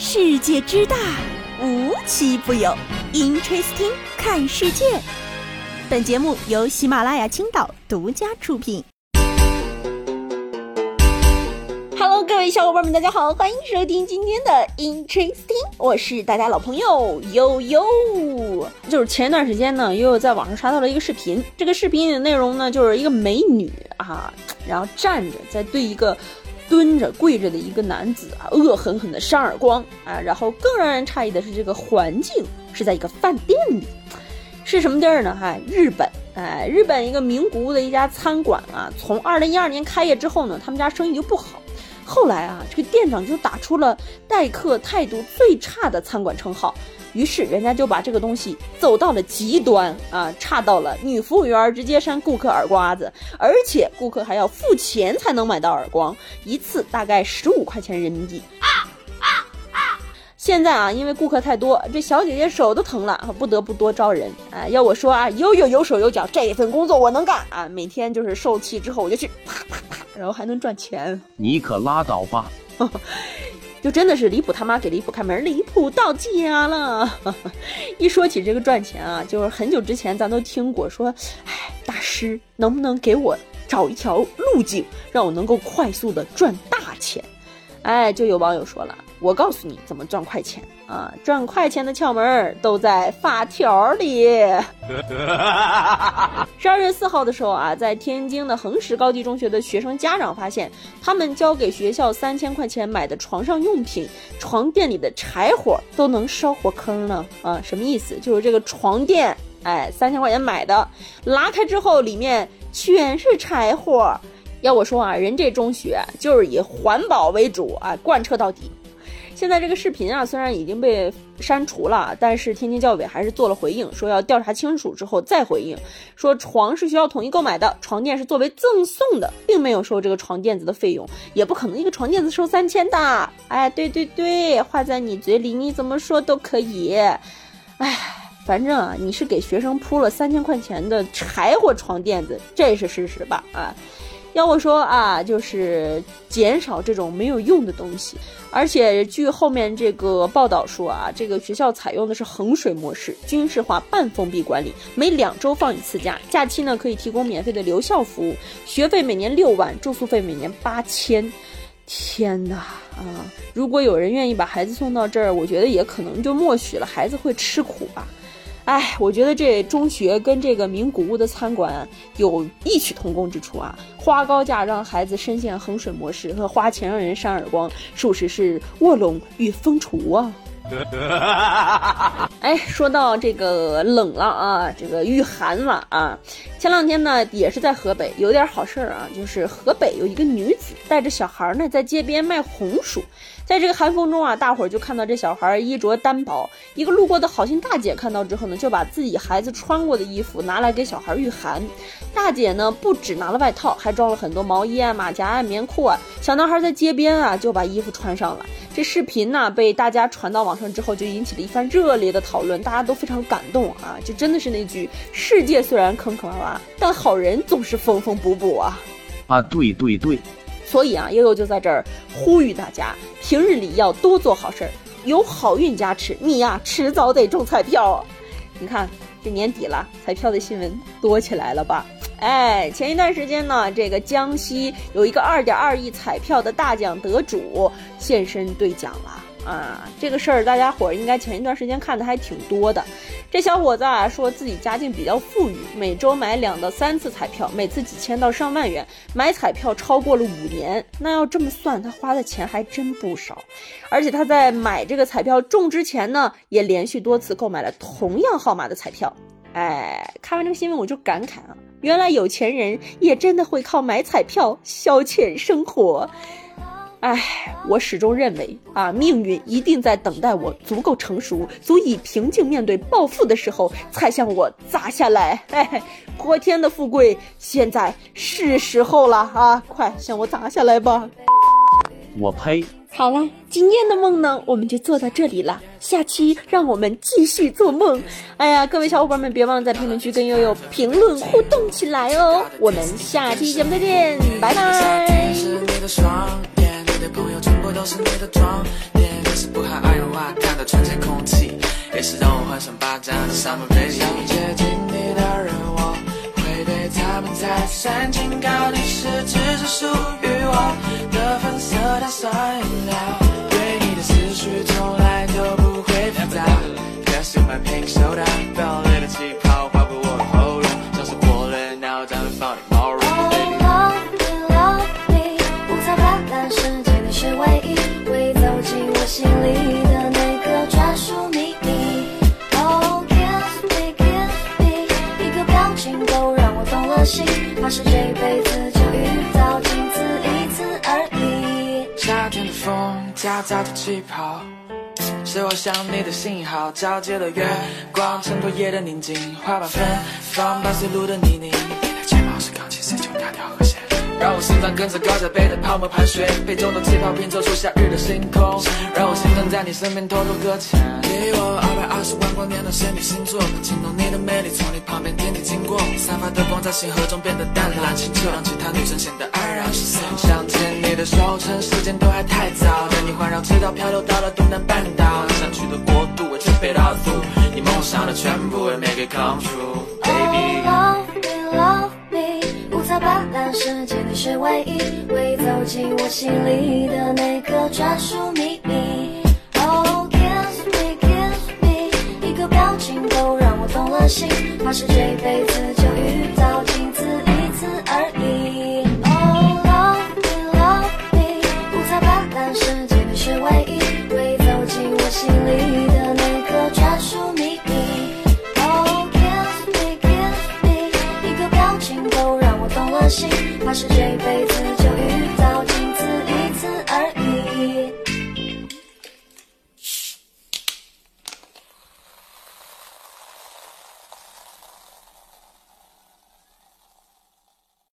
世界之大，无奇不有。Interesting，看世界。本节目由喜马拉雅青岛独家出品。Hello，各位小伙伴们，大家好，欢迎收听今天的 Interesting，我是大家老朋友悠悠。就是前一段时间呢，悠悠在网上刷到了一个视频，这个视频的内容呢，就是一个美女啊，然后站着在对一个。蹲着跪着的一个男子啊，恶狠狠的扇耳光啊！然后更让人诧异的是，这个环境是在一个饭店里，是什么地儿呢？哈，日本，哎，日本一个名古屋的一家餐馆啊，从二零一二年开业之后呢，他们家生意就不好，后来啊，这个店长就打出了待客态度最差的餐馆称号。于是人家就把这个东西走到了极端啊，差到了女服务员直接扇顾客耳刮子，而且顾客还要付钱才能买到耳光，一次大概十五块钱人民币。现在啊，因为顾客太多，这小姐姐手都疼了，不得不多招人啊。要我说啊，有有有手有脚，这份工作我能干啊。每天就是受气之后我就去啪啪，然后还能赚钱。你可拉倒吧。就真的是离谱他妈给离谱开门，离谱到家了。一说起这个赚钱啊，就是很久之前咱都听过说，哎，大师能不能给我找一条路径，让我能够快速的赚大钱？哎，就有网友说了，我告诉你怎么赚快钱啊！赚快钱的窍门都在发条里。十二月四号的时候啊，在天津的衡石高级中学的学生家长发现，他们交给学校三千块钱买的床上用品，床垫里的柴火都能烧火坑呢！啊，什么意思？就是这个床垫，哎，三千块钱买的，拉开之后里面全是柴火。要我说啊，人这中学就是以环保为主啊，贯彻到底。现在这个视频啊，虽然已经被删除了，但是天津教委还是做了回应，说要调查清楚之后再回应。说床是学校统一购买的，床垫是作为赠送的，并没有收这个床垫子的费用，也不可能一个床垫子收三千的。哎，对对对，话在你嘴里，你怎么说都可以。哎，反正啊，你是给学生铺了三千块钱的柴火床垫子，这是事实吧？啊。要我说啊，就是减少这种没有用的东西。而且据后面这个报道说啊，这个学校采用的是衡水模式，军事化半封闭管理，每两周放一次假，假期呢可以提供免费的留校服务，学费每年六万，住宿费每年八千。天哪啊！如果有人愿意把孩子送到这儿，我觉得也可能就默许了孩子会吃苦吧。哎，我觉得这中学跟这个名古屋的餐馆有异曲同工之处啊！花高价让孩子深陷衡水模式，和花钱让人扇耳光，属实是卧龙与凤雏啊！哎，说到这个冷了啊，这个御寒了啊！前两天呢，也是在河北，有点好事儿啊，就是河北有一个女子带着小孩呢，在街边卖红薯。在这个寒风中啊，大伙儿就看到这小孩衣着单薄。一个路过的好心大姐看到之后呢，就把自己孩子穿过的衣服拿来给小孩御寒。大姐呢，不只拿了外套，还装了很多毛衣啊、马甲啊、棉裤啊。小男孩在街边啊，就把衣服穿上了。这视频呢，被大家传到网上之后，就引起了一番热烈的讨论，大家都非常感动啊！就真的是那句：世界虽然坑坑洼洼，但好人总是缝缝补补啊！啊，对对对。所以啊，悠悠就在这儿呼吁大家，平日里要多做好事儿，有好运加持，你呀迟早得中彩票。你看这年底了，彩票的新闻多起来了吧？哎，前一段时间呢，这个江西有一个二点二亿彩票的大奖得主现身兑奖了。啊，这个事儿大家伙儿应该前一段时间看的还挺多的。这小伙子啊，说自己家境比较富裕，每周买两到三次彩票，每次几千到上万元，买彩票超过了五年。那要这么算，他花的钱还真不少。而且他在买这个彩票中之前呢，也连续多次购买了同样号码的彩票。哎，看完这个新闻我就感慨啊，原来有钱人也真的会靠买彩票消遣生活。唉，我始终认为啊，命运一定在等待我足够成熟，足以平静面对暴富的时候，才向我砸下来。哎，泼天的富贵，现在是时候了啊！快向我砸下来吧！我呸！好了，今天的梦呢，我们就做到这里了。下期让我们继续做梦。哎呀，各位小伙伴们，别忘了在评论区跟悠悠评论互动起来哦。我们下期节目再见，拜拜。也是让我的 summer b a b y 想接近你的人。对他们再三警告，你是只是属于我的粉色碳酸饮料，对你的思绪从来都不会复杂。Cause you're my pink soda，心，怕是这辈子就遇到仅此一次而已。夏天的风夹杂着气泡，是我想你的信号。皎洁的月光衬托夜的宁静，花瓣芬芳伴随路的泥泞。你的睫毛是钢琴，谁就那条和弦。让我心脏跟着高脚杯的泡沫盘旋，杯中的气泡拼凑出夏日的星空，让我心疼在你身边偷偷搁浅。给我二十万光年的仙女星座，能惊动你的美丽，从你旁边天地经过，散发的光在星河中变得淡蓝清澈，让其他女生显得黯然失色。想牵你的手，趁时间都还太早，带你环绕赤道漂流到了东南半岛，想去的国度我准备到足，你梦想的全部会 make it come true，baby。Oh, love me, love me，五彩斑斓世界你是唯一，会走进我心里的那个专属秘